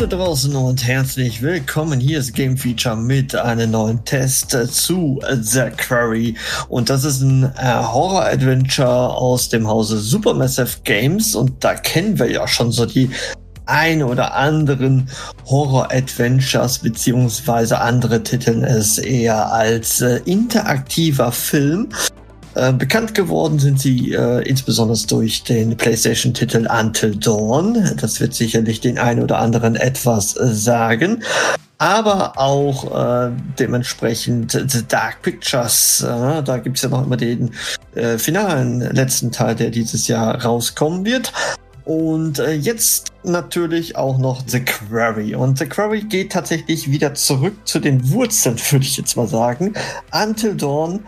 Da draußen und herzlich willkommen. Hier ist Game Feature mit einem neuen Test zu The Quarry. Und das ist ein äh, Horror-Adventure aus dem Hause Supermassive Games. Und da kennen wir ja schon so die ein oder anderen Horror-Adventures beziehungsweise andere titeln es eher als äh, interaktiver Film. Äh, bekannt geworden sind sie äh, insbesondere durch den PlayStation-Titel Until Dawn. Das wird sicherlich den einen oder anderen etwas äh, sagen. Aber auch äh, dementsprechend The Dark Pictures. Äh, da gibt's ja noch immer den finalen letzten Teil, der dieses Jahr rauskommen wird. Und jetzt natürlich auch noch The Quarry. Und The Quarry geht tatsächlich wieder zurück zu den Wurzeln, würde ich jetzt mal sagen. Until Dawn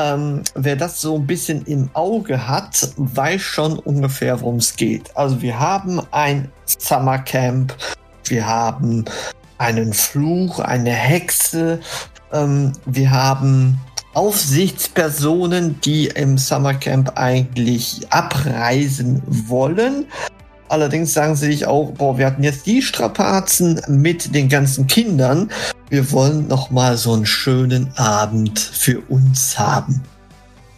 ähm, wer das so ein bisschen im Auge hat, weiß schon ungefähr, worum es geht. Also wir haben ein Summercamp, wir haben einen Fluch, eine Hexe, ähm, wir haben Aufsichtspersonen, die im Summercamp eigentlich abreisen wollen. Allerdings sagen sie sich auch, boah, wir hatten jetzt die Strapazen mit den ganzen Kindern. Wir wollen noch mal so einen schönen Abend für uns haben.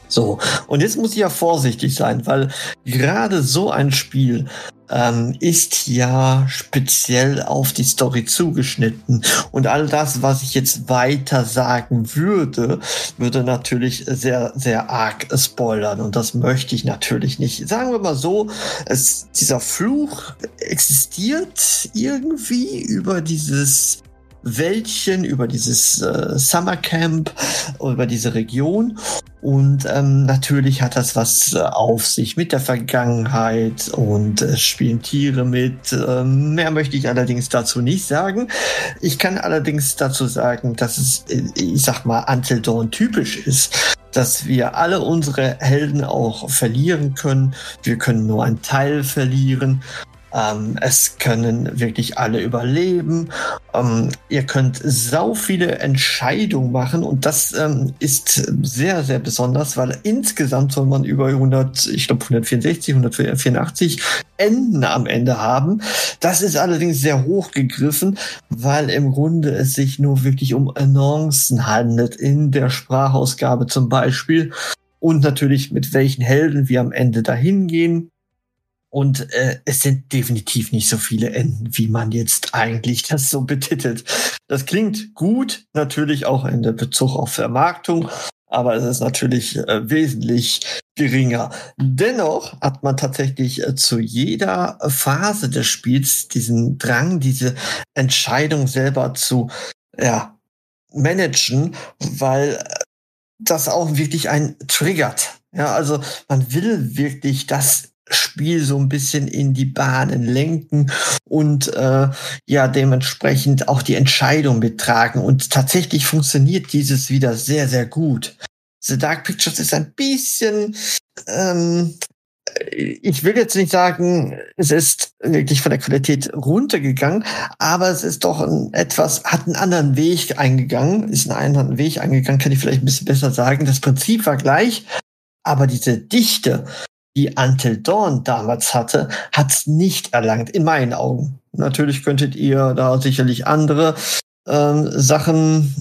So, und jetzt muss ich ja vorsichtig sein, weil gerade so ein Spiel ähm, ist ja speziell auf die Story zugeschnitten. Und all das, was ich jetzt weiter sagen würde, würde natürlich sehr, sehr arg spoilern. Und das möchte ich natürlich nicht. Sagen wir mal so, es, dieser Fluch existiert irgendwie über dieses Wäldchen, über dieses äh, Summercamp, über diese Region. Und ähm, natürlich hat das was äh, auf sich mit der Vergangenheit und äh, spielen Tiere mit. Ähm, mehr möchte ich allerdings dazu nicht sagen. Ich kann allerdings dazu sagen, dass es, äh, ich sag mal, Until Dawn typisch ist dass wir alle unsere Helden auch verlieren können. Wir können nur einen Teil verlieren. Ähm, es können wirklich alle überleben. Ähm, ihr könnt sau viele Entscheidungen machen und das ähm, ist sehr, sehr besonders, weil insgesamt soll man über 100, ich glaube 164, 184 Enden am Ende haben. Das ist allerdings sehr hoch gegriffen, weil im Grunde es sich nur wirklich um Annoncen handelt in der Sprachausgabe zum Beispiel und natürlich mit welchen Helden wir am Ende dahin gehen. Und äh, es sind definitiv nicht so viele Enden, wie man jetzt eigentlich das so betitelt. Das klingt gut, natürlich auch in der Bezug auf Vermarktung, aber es ist natürlich äh, wesentlich geringer. Dennoch hat man tatsächlich äh, zu jeder Phase des Spiels diesen Drang, diese Entscheidung selber zu ja, managen, weil äh, das auch wirklich ein triggert. Ja, also man will wirklich das Spiel so ein bisschen in die Bahnen lenken und äh, ja dementsprechend auch die Entscheidung mittragen. Und tatsächlich funktioniert dieses wieder sehr, sehr gut. The Dark Pictures ist ein bisschen, ähm, ich will jetzt nicht sagen, es ist wirklich von der Qualität runtergegangen, aber es ist doch ein etwas, hat einen anderen Weg eingegangen, ist einen anderen Weg eingegangen, kann ich vielleicht ein bisschen besser sagen. Das Prinzip war gleich, aber diese Dichte die Until Dawn damals hatte, hat's nicht erlangt, in meinen Augen. Natürlich könntet ihr da sicherlich andere ähm, Sachen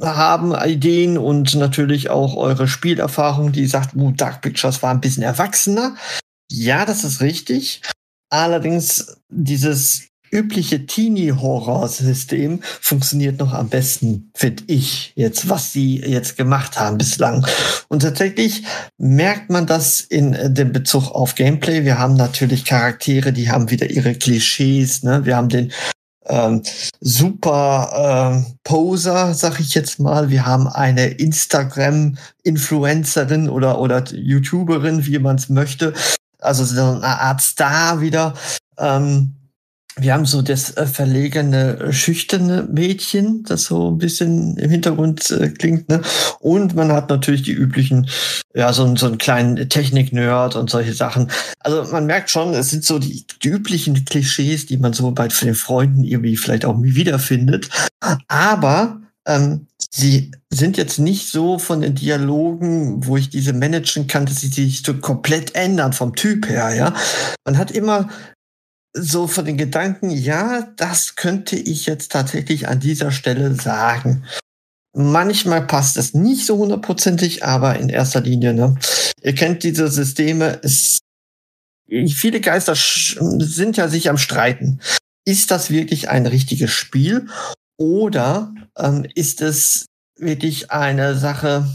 haben, Ideen und natürlich auch eure Spielerfahrung, die sagt, uh, Dark Pictures war ein bisschen erwachsener. Ja, das ist richtig. Allerdings dieses übliche Teenie-Horror-System funktioniert noch am besten, finde ich, jetzt, was sie jetzt gemacht haben bislang. Und tatsächlich merkt man das in äh, dem Bezug auf Gameplay. Wir haben natürlich Charaktere, die haben wieder ihre Klischees. Ne? Wir haben den ähm, super äh, Poser, sag ich jetzt mal. Wir haben eine Instagram-Influencerin oder, oder YouTuberin, wie man es möchte. Also so eine Art Star wieder. Ähm, wir haben so das äh, verlegene, äh, schüchterne Mädchen, das so ein bisschen im Hintergrund äh, klingt, ne? Und man hat natürlich die üblichen, ja, so, so einen kleinen Technik-Nerd und solche Sachen. Also man merkt schon, es sind so die, die üblichen Klischees, die man so bei den Freunden irgendwie vielleicht auch wiederfindet. Aber ähm, sie sind jetzt nicht so von den Dialogen, wo ich diese managen kann, dass sie sich so komplett ändern vom Typ her, ja. Man hat immer so von den Gedanken, ja, das könnte ich jetzt tatsächlich an dieser Stelle sagen. Manchmal passt es nicht so hundertprozentig, aber in erster Linie, ne? Ihr kennt diese Systeme, es, viele Geister sind ja sich am Streiten. Ist das wirklich ein richtiges Spiel oder ähm, ist es wirklich eine Sache,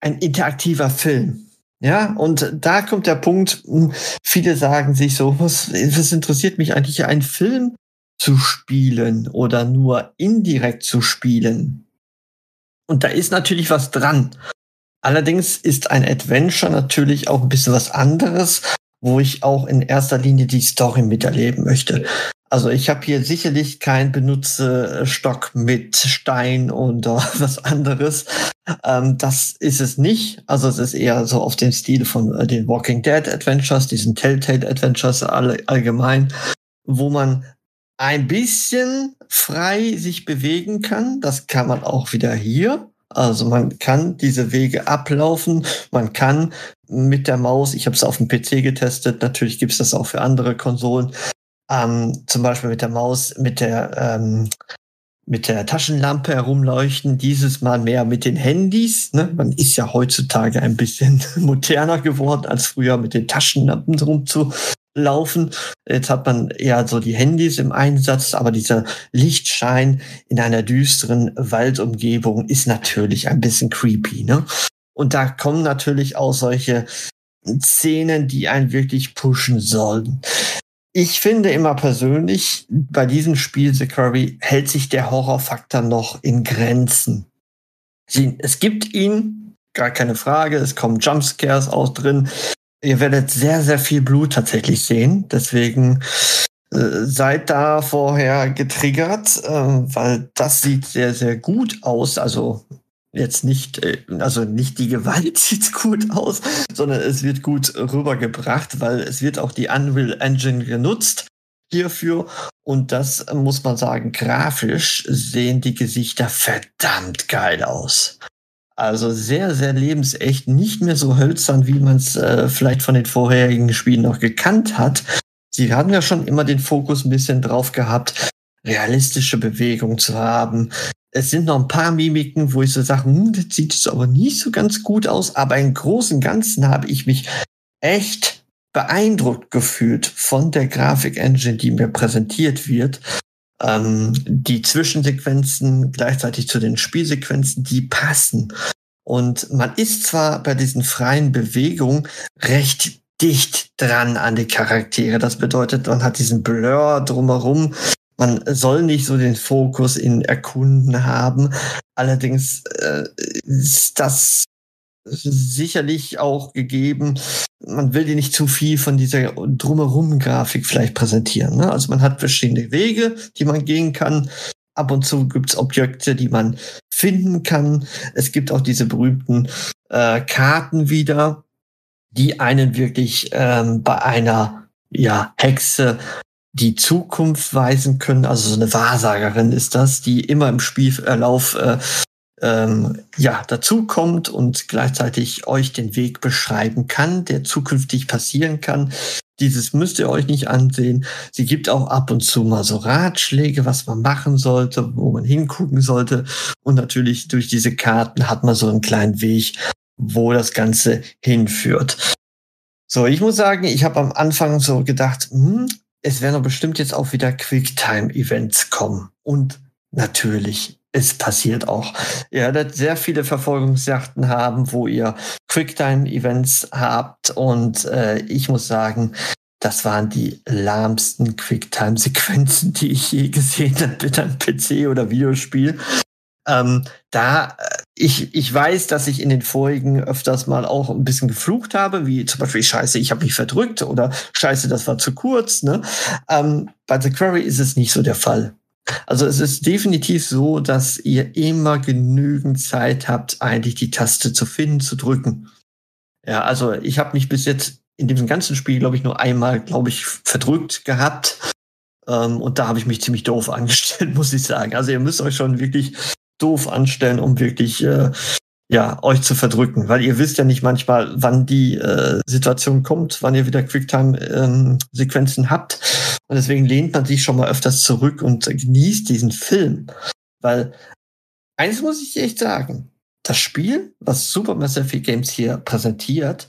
ein interaktiver Film? Ja, und da kommt der Punkt, hm, viele sagen sich so, was, was interessiert mich eigentlich, einen Film zu spielen oder nur indirekt zu spielen? Und da ist natürlich was dran. Allerdings ist ein Adventure natürlich auch ein bisschen was anderes, wo ich auch in erster Linie die Story miterleben möchte. Also ich habe hier sicherlich keinen Benutzestock mit Stein oder was anderes. Ähm, das ist es nicht. Also es ist eher so auf den Stil von äh, den Walking Dead Adventures, diesen Telltale Adventures all, allgemein, wo man ein bisschen frei sich bewegen kann. Das kann man auch wieder hier. Also man kann diese Wege ablaufen, man kann mit der Maus, ich habe es auf dem PC getestet, natürlich gibt es das auch für andere Konsolen, ähm, zum Beispiel mit der Maus, mit der, ähm, mit der Taschenlampe herumleuchten, dieses Mal mehr mit den Handys. Ne? Man ist ja heutzutage ein bisschen moderner geworden als früher mit den Taschenlampen rumzulaufen. Jetzt hat man eher so die Handys im Einsatz, aber dieser Lichtschein in einer düsteren Waldumgebung ist natürlich ein bisschen creepy. Ne? Und da kommen natürlich auch solche Szenen, die einen wirklich pushen sollen. Ich finde immer persönlich, bei diesem Spiel The Curry hält sich der Horrorfaktor noch in Grenzen. Sie, es gibt ihn, gar keine Frage, es kommen Jumpscares auch drin. Ihr werdet sehr, sehr viel Blut tatsächlich sehen. Deswegen äh, seid da vorher getriggert, äh, weil das sieht sehr, sehr gut aus. Also jetzt nicht, äh, also nicht die Gewalt sieht gut aus, sondern es wird gut rübergebracht, weil es wird auch die Unreal Engine genutzt hierfür. Und das muss man sagen, grafisch sehen die Gesichter verdammt geil aus. Also sehr, sehr lebensecht, nicht mehr so hölzern, wie man es äh, vielleicht von den vorherigen Spielen noch gekannt hat. Sie haben ja schon immer den Fokus ein bisschen drauf gehabt, realistische Bewegung zu haben, es sind noch ein paar Mimiken, wo ich so sage, hm, das sieht es aber nicht so ganz gut aus. Aber im Großen und Ganzen habe ich mich echt beeindruckt gefühlt von der Grafik-Engine, die mir präsentiert wird. Ähm, die Zwischensequenzen gleichzeitig zu den Spielsequenzen, die passen. Und man ist zwar bei diesen freien Bewegungen recht dicht dran an die Charaktere. Das bedeutet, man hat diesen Blur drumherum, man soll nicht so den Fokus in Erkunden haben. Allerdings äh, ist das sicherlich auch gegeben. Man will dir nicht zu viel von dieser drumherum Grafik vielleicht präsentieren. Ne? Also man hat verschiedene Wege, die man gehen kann. Ab und zu gibt's Objekte, die man finden kann. Es gibt auch diese berühmten äh, Karten wieder, die einen wirklich ähm, bei einer ja, Hexe die Zukunft weisen können. Also so eine Wahrsagerin ist das, die immer im Spielverlauf äh, ähm, ja dazukommt und gleichzeitig euch den Weg beschreiben kann, der zukünftig passieren kann. Dieses müsst ihr euch nicht ansehen. Sie gibt auch ab und zu mal so Ratschläge, was man machen sollte, wo man hingucken sollte. Und natürlich durch diese Karten hat man so einen kleinen Weg, wo das Ganze hinführt. So, ich muss sagen, ich habe am Anfang so gedacht, hm, es werden bestimmt jetzt auch wieder Quicktime-Events kommen. Und natürlich, es passiert auch. Ihr werdet sehr viele Verfolgungsjachten haben, wo ihr Quicktime-Events habt. Und äh, ich muss sagen, das waren die lahmsten Quicktime-Sequenzen, die ich je gesehen habe mit einem PC oder Videospiel. Ähm, da, äh, ich, ich weiß, dass ich in den vorigen öfters mal auch ein bisschen geflucht habe, wie zum Beispiel Scheiße, ich habe mich verdrückt oder Scheiße, das war zu kurz. Ne? Ähm, bei The Query ist es nicht so der Fall. Also es ist definitiv so, dass ihr immer genügend Zeit habt, eigentlich die Taste zu finden, zu drücken. Ja, also ich habe mich bis jetzt in diesem ganzen Spiel, glaube ich, nur einmal, glaube ich, verdrückt gehabt. Ähm, und da habe ich mich ziemlich doof angestellt, muss ich sagen. Also ihr müsst euch schon wirklich doof anstellen, um wirklich äh, ja euch zu verdrücken, weil ihr wisst ja nicht manchmal, wann die äh, Situation kommt, wann ihr wieder Quicktime-Sequenzen ähm, habt. Und deswegen lehnt man sich schon mal öfters zurück und genießt diesen Film, weil eines muss ich echt sagen: Das Spiel, was Supermassive Games hier präsentiert,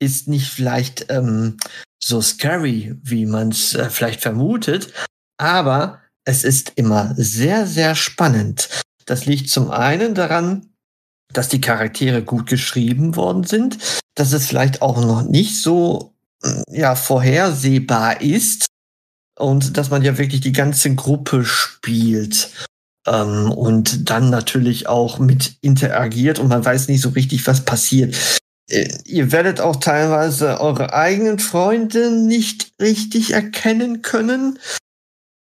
ist nicht vielleicht ähm, so scary, wie man es äh, vielleicht vermutet, aber es ist immer sehr, sehr spannend. Das liegt zum einen daran, dass die Charaktere gut geschrieben worden sind, dass es vielleicht auch noch nicht so ja vorhersehbar ist und dass man ja wirklich die ganze Gruppe spielt ähm, und dann natürlich auch mit interagiert und man weiß nicht so richtig, was passiert. Äh, ihr werdet auch teilweise eure eigenen Freunde nicht richtig erkennen können,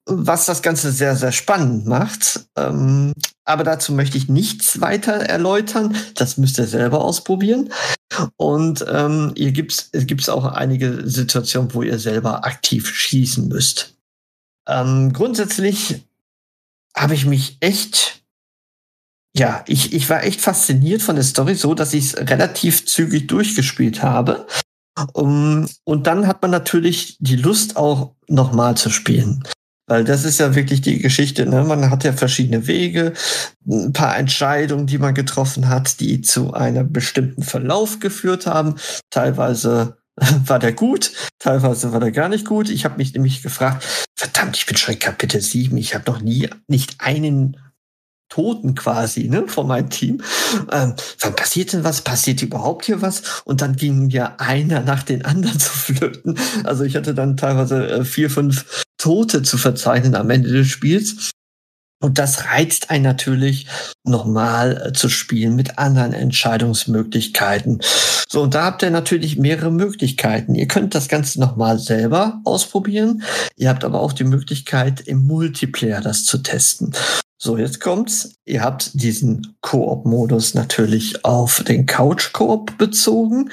was das Ganze sehr, sehr spannend macht. Ähm, aber dazu möchte ich nichts weiter erläutern. Das müsst ihr selber ausprobieren. Und ähm, hier gibt's, es gibt auch einige Situationen, wo ihr selber aktiv schießen müsst. Ähm, grundsätzlich habe ich mich echt, ja, ich, ich war echt fasziniert von der Story, so dass ich es relativ zügig durchgespielt habe. Um, und dann hat man natürlich die Lust auch nochmal zu spielen. Weil das ist ja wirklich die Geschichte. Ne? Man hat ja verschiedene Wege, ein paar Entscheidungen, die man getroffen hat, die zu einem bestimmten Verlauf geführt haben. Teilweise war der gut, teilweise war der gar nicht gut. Ich habe mich nämlich gefragt, verdammt, ich bin schon in Kapitel 7, ich habe noch nie nicht einen Toten quasi, ne, von meinem Team. Ähm, wann passiert denn was? Passiert überhaupt hier was? Und dann ging ja einer nach den anderen zu flöten. Also ich hatte dann teilweise äh, vier, fünf Tote zu verzeichnen am Ende des Spiels. Und das reizt einen natürlich, nochmal äh, zu spielen mit anderen Entscheidungsmöglichkeiten. So, und da habt ihr natürlich mehrere Möglichkeiten. Ihr könnt das Ganze nochmal selber ausprobieren. Ihr habt aber auch die Möglichkeit, im Multiplayer das zu testen. So, jetzt kommt's. Ihr habt diesen Koop-Modus natürlich auf den Couch-Koop bezogen,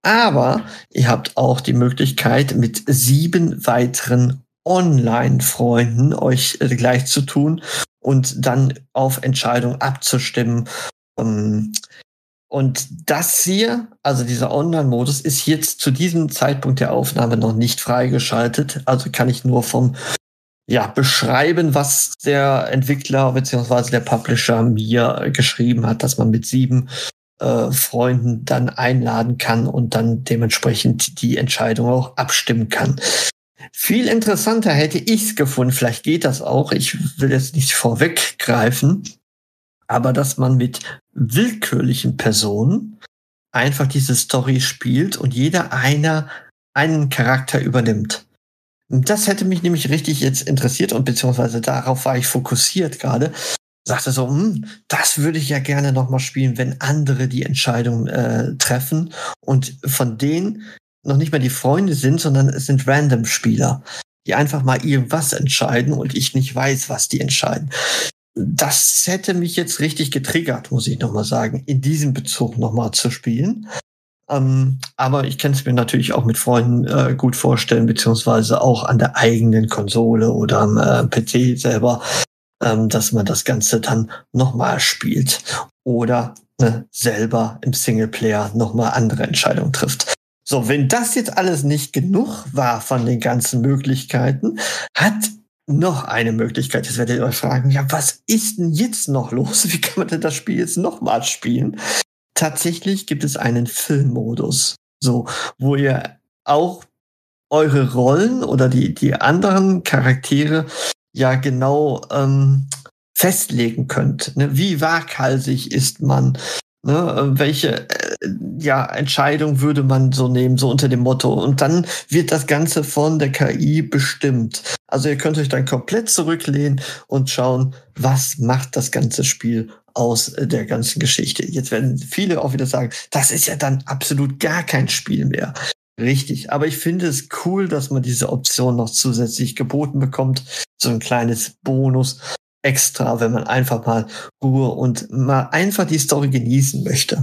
aber ihr habt auch die Möglichkeit, mit sieben weiteren Online-Freunden euch äh, gleich zu tun und dann auf Entscheidungen abzustimmen. Ähm, und das hier, also dieser Online-Modus, ist jetzt zu diesem Zeitpunkt der Aufnahme noch nicht freigeschaltet. Also kann ich nur vom ja, beschreiben, was der Entwickler bzw. der Publisher mir geschrieben hat, dass man mit sieben äh, Freunden dann einladen kann und dann dementsprechend die Entscheidung auch abstimmen kann. Viel interessanter hätte ich's gefunden, vielleicht geht das auch, ich will jetzt nicht vorweggreifen, aber dass man mit willkürlichen Personen einfach diese Story spielt und jeder einer einen Charakter übernimmt. Das hätte mich nämlich richtig jetzt interessiert und beziehungsweise darauf war ich fokussiert gerade. Sagte so, hm, das würde ich ja gerne nochmal spielen, wenn andere die Entscheidung äh, treffen und von denen noch nicht mal die Freunde sind, sondern es sind Random-Spieler, die einfach mal irgendwas entscheiden und ich nicht weiß, was die entscheiden. Das hätte mich jetzt richtig getriggert, muss ich nochmal sagen, in diesem Bezug nochmal zu spielen. Ähm, aber ich kann es mir natürlich auch mit Freunden äh, gut vorstellen, beziehungsweise auch an der eigenen Konsole oder am äh, PC selber, ähm, dass man das Ganze dann nochmal spielt oder äh, selber im Singleplayer nochmal andere Entscheidungen trifft. So, wenn das jetzt alles nicht genug war von den ganzen Möglichkeiten, hat noch eine Möglichkeit. Jetzt werdet ihr euch fragen, ja, was ist denn jetzt noch los? Wie kann man denn das Spiel jetzt nochmal spielen? tatsächlich gibt es einen Filmmodus, so, wo ihr auch eure Rollen oder die, die anderen Charaktere ja genau ähm, festlegen könnt. Ne? Wie waghalsig ist man? Ne, welche äh, ja, Entscheidung würde man so nehmen, so unter dem Motto? Und dann wird das Ganze von der KI bestimmt. Also ihr könnt euch dann komplett zurücklehnen und schauen, was macht das ganze Spiel aus der ganzen Geschichte. Jetzt werden viele auch wieder sagen, das ist ja dann absolut gar kein Spiel mehr. Richtig, aber ich finde es cool, dass man diese Option noch zusätzlich geboten bekommt. So ein kleines Bonus extra, wenn man einfach mal Ruhe und mal einfach die Story genießen möchte.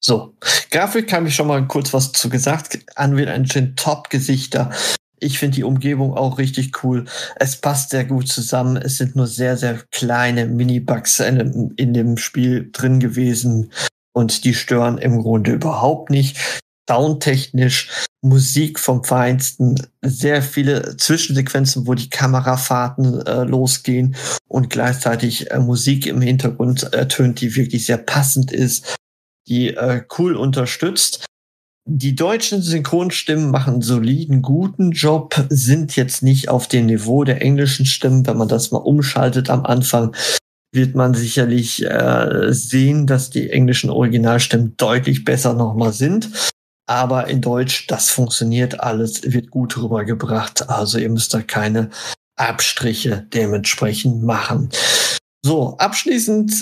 So, Grafik habe ich schon mal kurz was zu gesagt. Unreal Engine Top-Gesichter. Ich finde die Umgebung auch richtig cool. Es passt sehr gut zusammen. Es sind nur sehr, sehr kleine Mini-Bugs in, in dem Spiel drin gewesen und die stören im Grunde überhaupt nicht soundtechnisch, Musik vom Feinsten, sehr viele Zwischensequenzen, wo die Kamerafahrten äh, losgehen und gleichzeitig äh, Musik im Hintergrund ertönt, die wirklich sehr passend ist, die äh, cool unterstützt. Die deutschen Synchronstimmen machen einen soliden, guten Job, sind jetzt nicht auf dem Niveau der englischen Stimmen. Wenn man das mal umschaltet am Anfang, wird man sicherlich äh, sehen, dass die englischen Originalstimmen deutlich besser nochmal sind. Aber in Deutsch, das funktioniert alles, wird gut rübergebracht. Also ihr müsst da keine Abstriche dementsprechend machen. So, abschließend,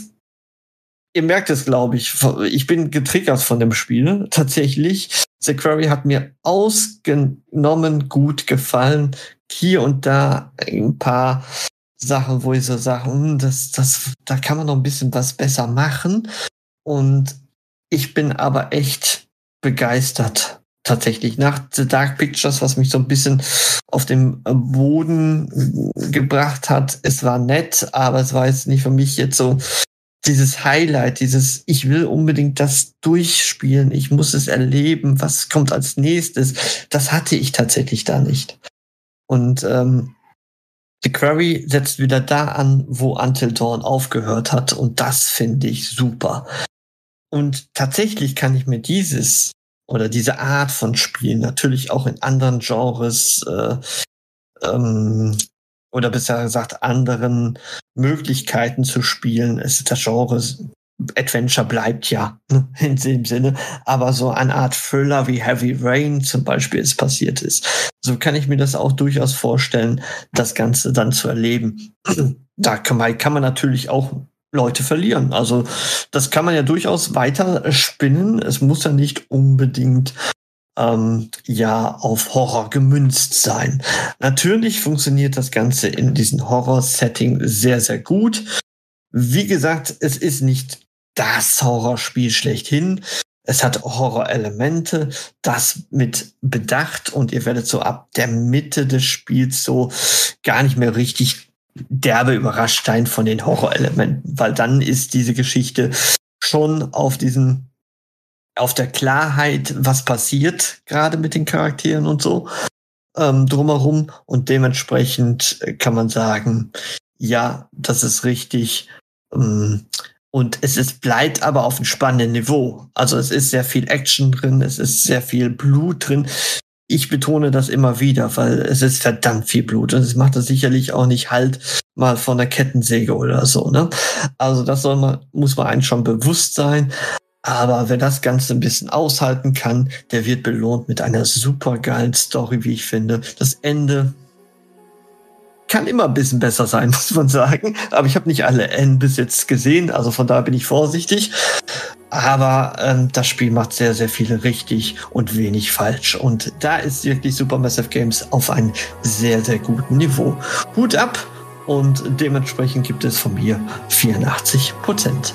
ihr merkt es, glaube ich, ich bin getriggert von dem Spiel. Tatsächlich, The Quarry hat mir ausgenommen gut gefallen. Hier und da ein paar Sachen, wo ich so sage, hm, das, das, da kann man noch ein bisschen was besser machen. Und ich bin aber echt begeistert. Tatsächlich. Nach The Dark Pictures, was mich so ein bisschen auf den Boden gebracht hat. Es war nett, aber es war jetzt nicht für mich jetzt so dieses Highlight, dieses, ich will unbedingt das durchspielen, ich muss es erleben, was kommt als nächstes. Das hatte ich tatsächlich da nicht. Und ähm, The Query setzt wieder da an, wo Until Dawn aufgehört hat. Und das finde ich super. Und tatsächlich kann ich mir dieses oder diese Art von Spielen natürlich auch in anderen Genres äh, ähm, oder besser gesagt anderen Möglichkeiten zu spielen. Es ist das Genre Adventure bleibt ja ne, in dem Sinne, aber so eine Art Thriller wie Heavy Rain zum Beispiel es passiert ist. So kann ich mir das auch durchaus vorstellen, das Ganze dann zu erleben. Da kann man, kann man natürlich auch Leute verlieren. Also das kann man ja durchaus weiter spinnen. Es muss ja nicht unbedingt ähm, ja auf Horror gemünzt sein. Natürlich funktioniert das Ganze in diesem Horror-Setting sehr, sehr gut. Wie gesagt, es ist nicht das Horrorspiel schlechthin. Es hat Horrorelemente, das mit Bedacht und ihr werdet so ab der Mitte des Spiels so gar nicht mehr richtig derbe überrascht sein von den Horrorelementen, weil dann ist diese Geschichte schon auf diesen, auf der Klarheit, was passiert gerade mit den Charakteren und so ähm, drumherum und dementsprechend kann man sagen, ja, das ist richtig. Ähm, und es ist, bleibt aber auf einem spannenden Niveau. Also es ist sehr viel Action drin, es ist sehr viel Blut drin ich betone das immer wieder, weil es ist verdammt viel Blut und es macht das sicherlich auch nicht halt mal von der Kettensäge oder so, ne? Also das soll man, muss man eigentlich schon bewusst sein. Aber wer das Ganze ein bisschen aushalten kann, der wird belohnt mit einer super geilen Story, wie ich finde. Das Ende kann immer ein bisschen besser sein, muss man sagen. Aber ich habe nicht alle Enden bis jetzt gesehen, also von daher bin ich vorsichtig. Aber ähm, das Spiel macht sehr, sehr viele richtig und wenig falsch. Und da ist wirklich Supermassive Games auf einem sehr, sehr guten Niveau. Hut ab und dementsprechend gibt es von mir 84 Prozent.